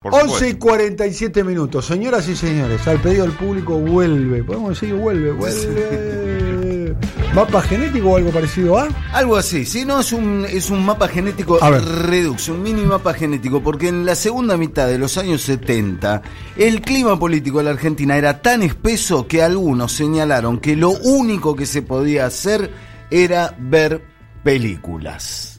Por 11 y supuesto. 47 minutos. Señoras y señores, al pedido del público vuelve. Podemos decir vuelve, vuelve. ¿Mapa genético o algo parecido a? Algo así, si no es un, es un mapa genético redux, un mini mapa genético, porque en la segunda mitad de los años 70 el clima político de la Argentina era tan espeso que algunos señalaron que lo único que se podía hacer era ver películas.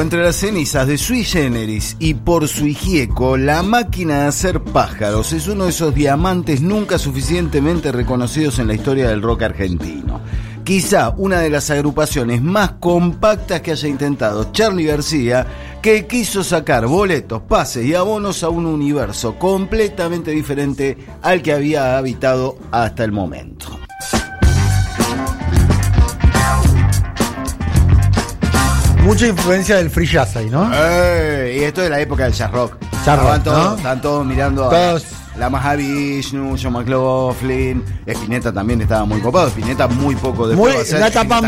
Entre las cenizas de Sui Generis y por su hijieco, la máquina de hacer pájaros es uno de esos diamantes nunca suficientemente reconocidos en la historia del rock argentino. Quizá una de las agrupaciones más compactas que haya intentado Charlie García, que quiso sacar boletos, pases y abonos a un universo completamente diferente al que había habitado hasta el momento. Mucha influencia del free jazz ahí, ¿no? ¡Ey! Y esto es la época del jazz rock. Jazz rock, Estaban todos, ¿no? estaban todos mirando a Todos. la Mahavishnu, John McLaughlin, Spinetta también estaba muy copado, Spinetta muy poco después Muy, a una etapa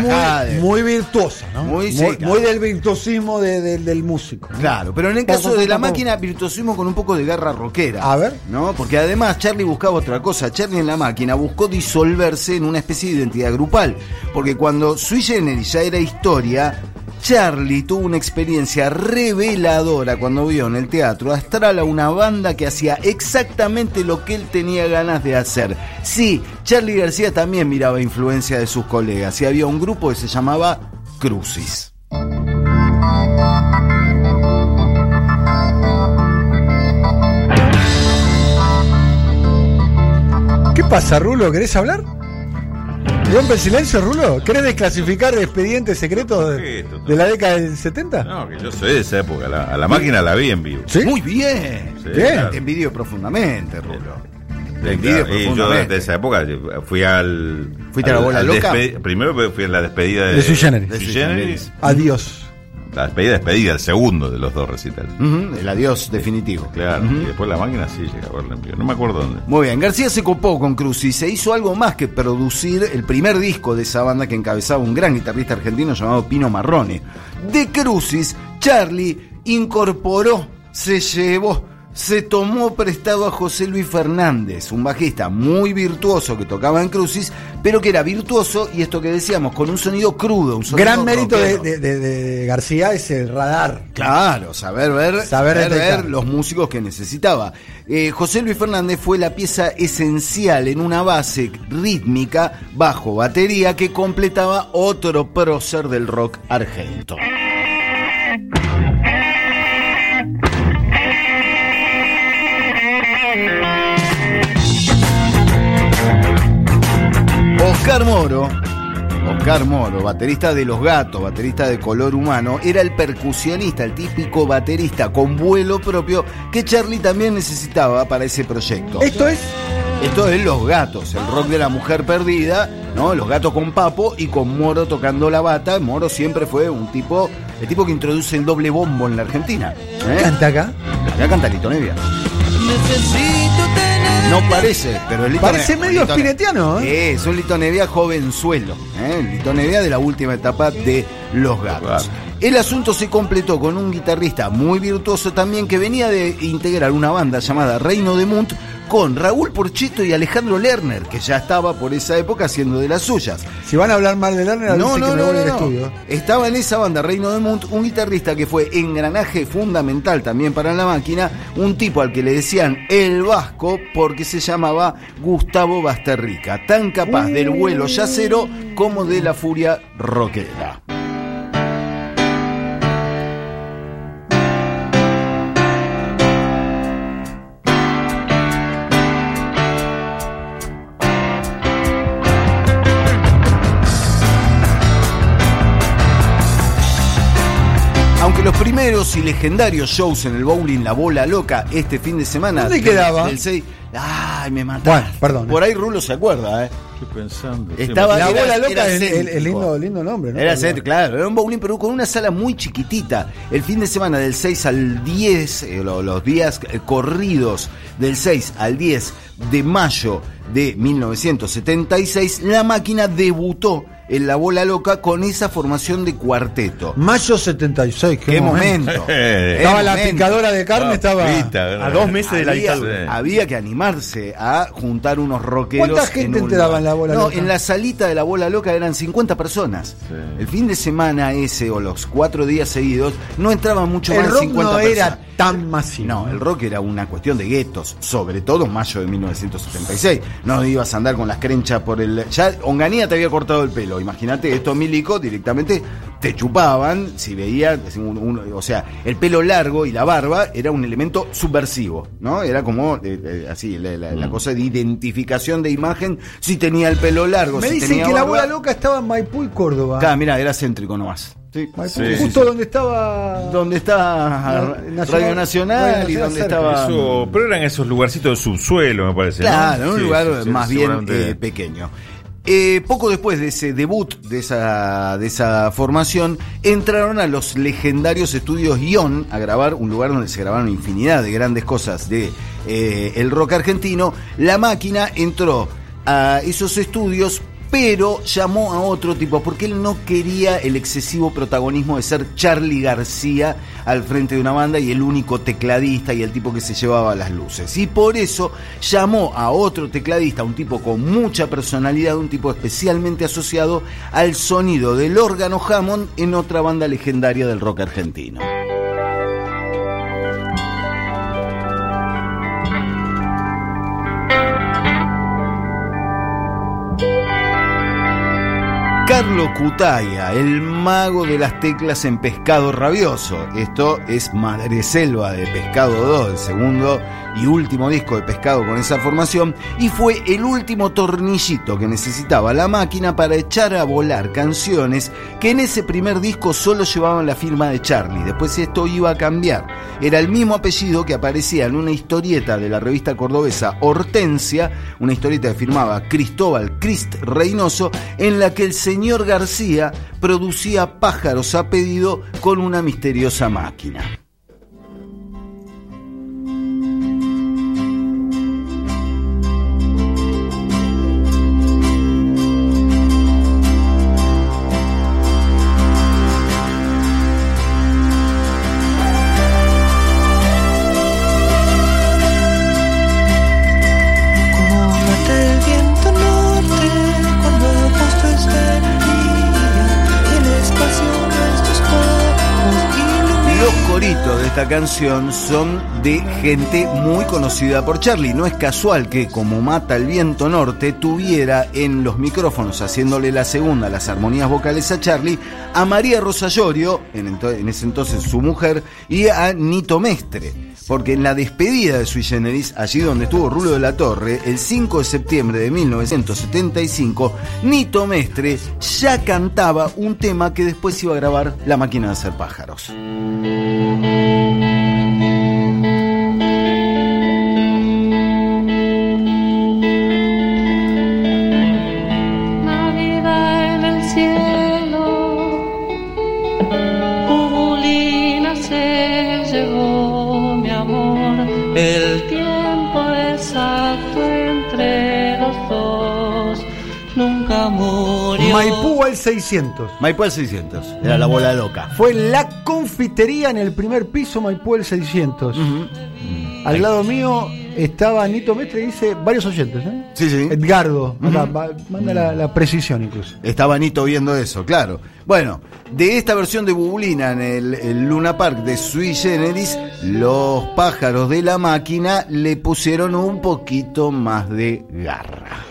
muy, virtuosa, ¿no? Muy, sí, muy, claro. muy del virtuosismo de- de- del músico. ¿no? Claro, pero en el caso de la máquina, virtuosismo con un poco de garra rockera. A ver. ¿No? Porque además Charlie buscaba otra cosa. Charlie en la máquina buscó disolverse en una especie de identidad grupal. Porque cuando Sui Generis ya era historia, Charlie tuvo una experiencia reveladora cuando vio en el teatro astral a una banda que hacía exactamente lo que él tenía ganas de hacer. Sí, Charlie García también miraba influencia de sus colegas y había un grupo que se llamaba Crucis. ¿Qué pasa, Rulo? ¿Querés hablar? ¿Rompe el silencio, Rulo? ¿Querés desclasificar expedientes secretos de, de la década del 70? No, que yo soy de esa época. La- a la máquina la vi en vivo. ¿Sí? Muy bien. Sí, Bien. claro. Te envidio profundamente, Rulo. Te envidio claro, y yo profundamente. desde esa época fui al. ¿Fuiste a la al- bola al loca? Primero fui a la despedida de, De Sui Generis. de De Generis. Generis. Adiós. La despedida, despedida, el segundo de los dos recitales. El adiós definitivo. Claro, y después la máquina sí llega a verla en vivo. No me acuerdo dónde. Muy bien, García se copó con Cruz y se hizo algo más que producir el primer disco de esa banda que encabezaba un gran guitarrista argentino llamado Pino Marrone. De Crucis, Charlie incorporó, se llevó, se tomó prestado a José Luis Fernández, un bajista muy virtuoso que tocaba en Crucis, pero que era virtuoso y esto que decíamos, con un sonido crudo, un sonido Gran mérito de, García es el radar. Claro, saber ver, Saber saber ver los músicos que necesitaba. Eh, José Luis Fernández fue la pieza esencial en una base rítmica bajo batería que completaba otro prócer del rock argento. Oscar Moro, Oscar Moro, baterista de Los Gatos, baterista de color humano, era el percusionista, el típico baterista con vuelo propio que Charlie también necesitaba para ese proyecto. Esto es Esto es Los Gatos, el rock de la mujer perdida, ¿no? Los Gatos con Papo y con Moro tocando la bata. Moro siempre fue un tipo, el tipo que introduce el doble bombo en la Argentina. ¿eh? canta acá. Acá canta Lito Nevia. Necesito. No parece, pero el Lito Parece Nevia- medio spinettiano, ¿eh? Es un Lito Nevia jovenzuelo. ¿eh? El Lito Nevia de la última etapa de Los Gatos. El asunto se completó con un guitarrista muy virtuoso también que venía de integrar una banda llamada Reino de Munt con Raúl Porcheto y Alejandro Lerner, que ya estaba por esa época haciendo de las suyas. Si van a hablar mal de Lerner, No, no, que me no, voy no, al no. estudio. Estaba en esa banda, Reino de Munt, un guitarrista que fue engranaje fundamental también para la máquina, un tipo al que le decían el Vasco porque se llamaba Gustavo Basterrica, tan capaz del vuelo yacero como de la furia rockera. Aunque los primeros y legendarios shows en el bowling La Bola Loca este fin de semana. ¿Dónde quedaba? Del 6. Ay, me mataste. Bueno, perdón. Por ahí Rulo se acuerda, ¿eh? Estoy pensando. Estaba- La era- bola loca es el, el lindo, lindo nombre, ¿no? Era céntrico, claro, era un bowling, pero con una sala muy chiquitita. El fin de semana del 6 al 10, eh, lo- los días eh, corridos del 6 al 10 de mayo de 1976, la máquina debutó en la bola loca con esa formación de cuarteto. Mayo 76, qué, ¡Qué momento. momento! Estaba ¡Qué la momento! picadora de carne, Ah, estaba. pita, A dos meses de la dictadura. había que animarse a juntar unos rockeros. ¿Cuánta gente en un entraba lugar. en la bola no, loca? en la salita de la bola loca eran 50 personas. Sí. El fin de semana ese o los cuatro días seguidos no entraban mucho El más de rock 50 no personas. era tan masivo. No, el rock era una cuestión de guetos, sobre todo en mayo de 1976. No ibas a andar con las crenchas por el. Ya Onganía te había cortado el pelo. Imagínate, estos milicos directamente te chupaban si un- un- o sea, el pelo largo y la barba era un elemento subversivo, ¿no? Era como eh, eh, así, la, la- Mm. la cosa de identificación de imagen. Si tenía el pelo largo, Me si dicen tenía que la barba. bola loca estaba en Maipú y Córdoba. Acá, mira, era céntrico nomás. Sí. Maipú, Sí, sí, justo sí. donde estaba. Donde está Radio Nacional- Radio y donde cerca. estaba. Eso, pero eran esos lugarcitos de subsuelo, me parece. ¿no? Claro, en un Sí, lugar sí, sí, más bien eh, pequeño. Eh, poco después de ese debut, de esa, de esa formación, entraron a los legendarios estudios Ion a grabar, un lugar donde se grabaron infinidad de grandes cosas de eh, el rock argentino. La máquina entró a esos estudios, pero llamó a otro tipo, porque él no quería el excesivo protagonismo de ser Charlie García al frente de una banda y el único tecladista y el tipo que se llevaba las luces. Y por eso llamó a otro tecladista, un tipo con mucha personalidad, un tipo especialmente asociado al sonido del órgano Hammond en otra banda legendaria del rock argentino. Carlo Cutaya, el mago de las teclas en Pescado Rabioso. Esto es Madre Selva de Pescado 2, el segundo y último disco de Pescado con esa formación, y fue el último tornillito que necesitaba la máquina para echar a volar canciones que en ese primer disco solo llevaban la firma de Charlie. Después esto iba a cambiar. Era el mismo apellido que aparecía en una historieta de la revista cordobesa Hortensia, una historieta que firmaba Cristóbal Crist Reynoso, en la que el señor García producía pájaros a pedido con una misteriosa máquina. Esta canción son de gente muy conocida por Charlie. No es casual que, como Mata el Viento Norte, tuviera en los micrófonos, haciéndole la segunda, las armonías vocales a Charlie, a María Rosa Llorio, en, en ese entonces su mujer, y a Nito Mestre. Porque en la despedida de Sui Generis, allí donde estuvo Rulo de la Torre, el 5 de septiembre de 1975, Nito Mestre ya cantaba un tema que después iba a grabar La Máquina de Hacer Pájaros. Murió. Maipú al 600. Maipú al 600, era la bola loca. Fue la confitería en el primer piso Maipú el 600. Al lado mío estaba Nito Mestre y dice varios oyentes. ¿eh? Sí, sí. Edgardo, acá, manda la, la precisión incluso. Estaba Nito viendo eso, claro. Bueno, de esta versión de Bubulina en el, el Luna Park de Sui Generis, los pájaros de la máquina le pusieron un poquito más de garra.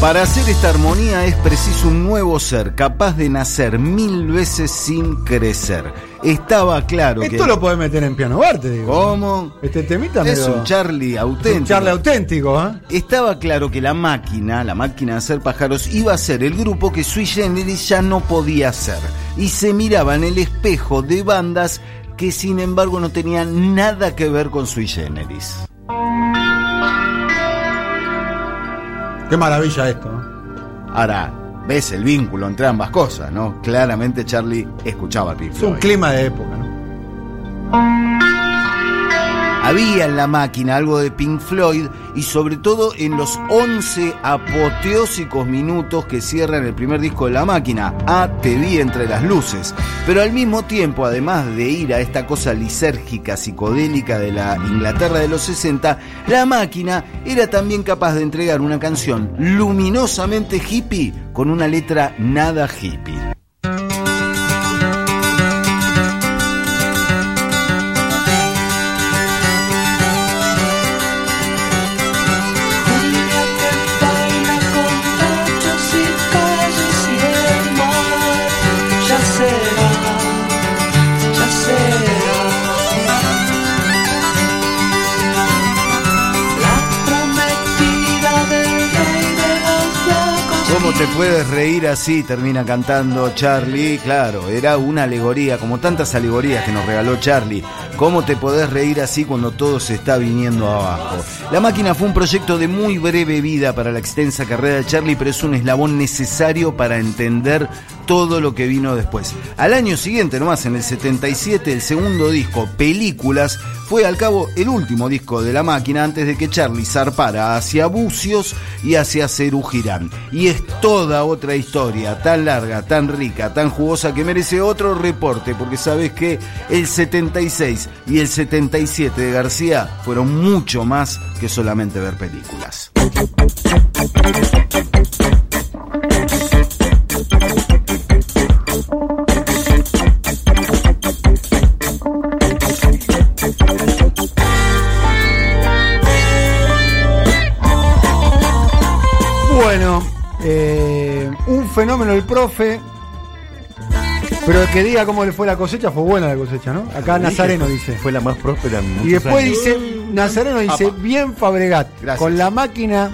Para hacer esta armonía es preciso un nuevo ser, capaz de nacer mil veces sin crecer. Estaba claro que... Esto lo podés meter en piano bar, te digo. ¿Cómo? Este temita Es medio- un Charlie un auténtico. charle auténtico, ¿eh? Estaba claro que la máquina, la máquina de hacer pájaros, iba a ser el grupo que Sui Generis ya no podía hacer. Y se miraba en el espejo de bandas que sin embargo no tenían nada que ver con Sui Generis. Qué maravilla esto, ¿no? Ahora, ves el vínculo entre ambas cosas, ¿no? Claramente Charlie escuchaba a Pink Es un Floyd. clima de época, ¿no? Había en la máquina algo de Pink Floyd y sobre todo en los 11 apoteósicos minutos que cierran el primer disco de la máquina, A Te vi entre las luces. Pero al mismo tiempo, además de ir a esta cosa lisérgica, psicodélica de la Inglaterra de los 60, la máquina era también capaz de entregar una canción luminosamente hippie con una letra nada hippie. Te puedes reír así? Termina cantando Charlie. Claro, era una alegoría, como tantas alegorías que nos regaló Charlie. ¿Cómo te podés reír así cuando todo se está viniendo abajo? La máquina fue un proyecto de muy breve vida para la extensa carrera de Charlie, pero es un eslabón necesario para entender todo lo que vino después. Al año siguiente, nomás en el 77, el segundo disco, Películas, fue al cabo el último disco de la máquina antes de que Charlie zarpara hacia Bucios y hacia Cerú Girán. Y es toda otra historia, tan larga, tan rica, tan jugosa que merece otro reporte, porque sabes que el 76 y el 77 de García fueron mucho más que solamente ver películas. Fenómeno el profe. Pero que diga cómo le fue la cosecha, fue buena la cosecha, ¿no? Acá Nazareno dice. Fue la más próspera en Y después años. dice, Nazareno dice, Apa. bien Fabregat, Gracias. con la máquina,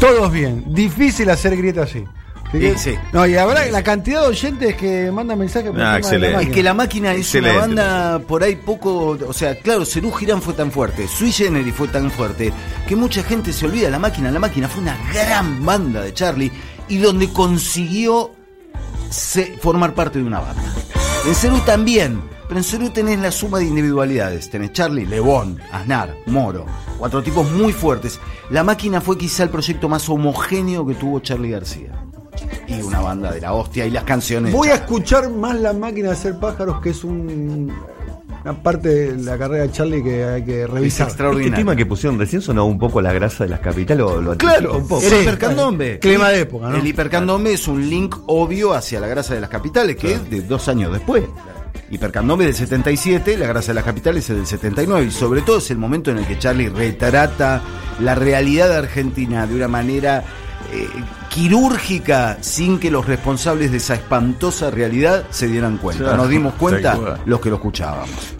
todos bien. Difícil hacer grieta así. Sí, sí. No, y habrá la cantidad de oyentes que mandan mensajes por Ah, el la excelente. Es que la máquina es Excelente. una banda por ahí poco, o sea, claro, Cerú Girán fue tan fuerte, Sui Generis fue tan fuerte, que mucha gente se olvida de la máquina. La máquina fue una gran banda de Charlie y donde consiguió formar parte de una banda. En Cerú también, pero en Cerú tenés la suma de individualidades. Tenés Charlie, Lebón, Aznar, Moro, cuatro tipos muy fuertes. La máquina fue quizá el proyecto más homogéneo que tuvo Charlie García. Y una banda de la hostia y las canciones. Voy a escuchar más la máquina de hacer pájaros, que es un- una parte de la carrera de Charlie que hay que Es revisar. extraordinario. Este tema que pusieron recién sonaba un poco la grasa de las capitales. Lo, lo Claro, un poco. el Sí, hipercandombe. clima de época, ¿no? El hipercandombe es un link obvio hacia la grasa de las capitales, que es de dos años después. Hipercandombe del 77, la grasa de las capitales es del 79, y sobre todo es el momento en el que Charlie retrata la realidad de Argentina de una manera eh, quirúrgica sin que los responsables de esa espantosa realidad se dieran cuenta. Nos dimos cuenta los que lo escuchábamos.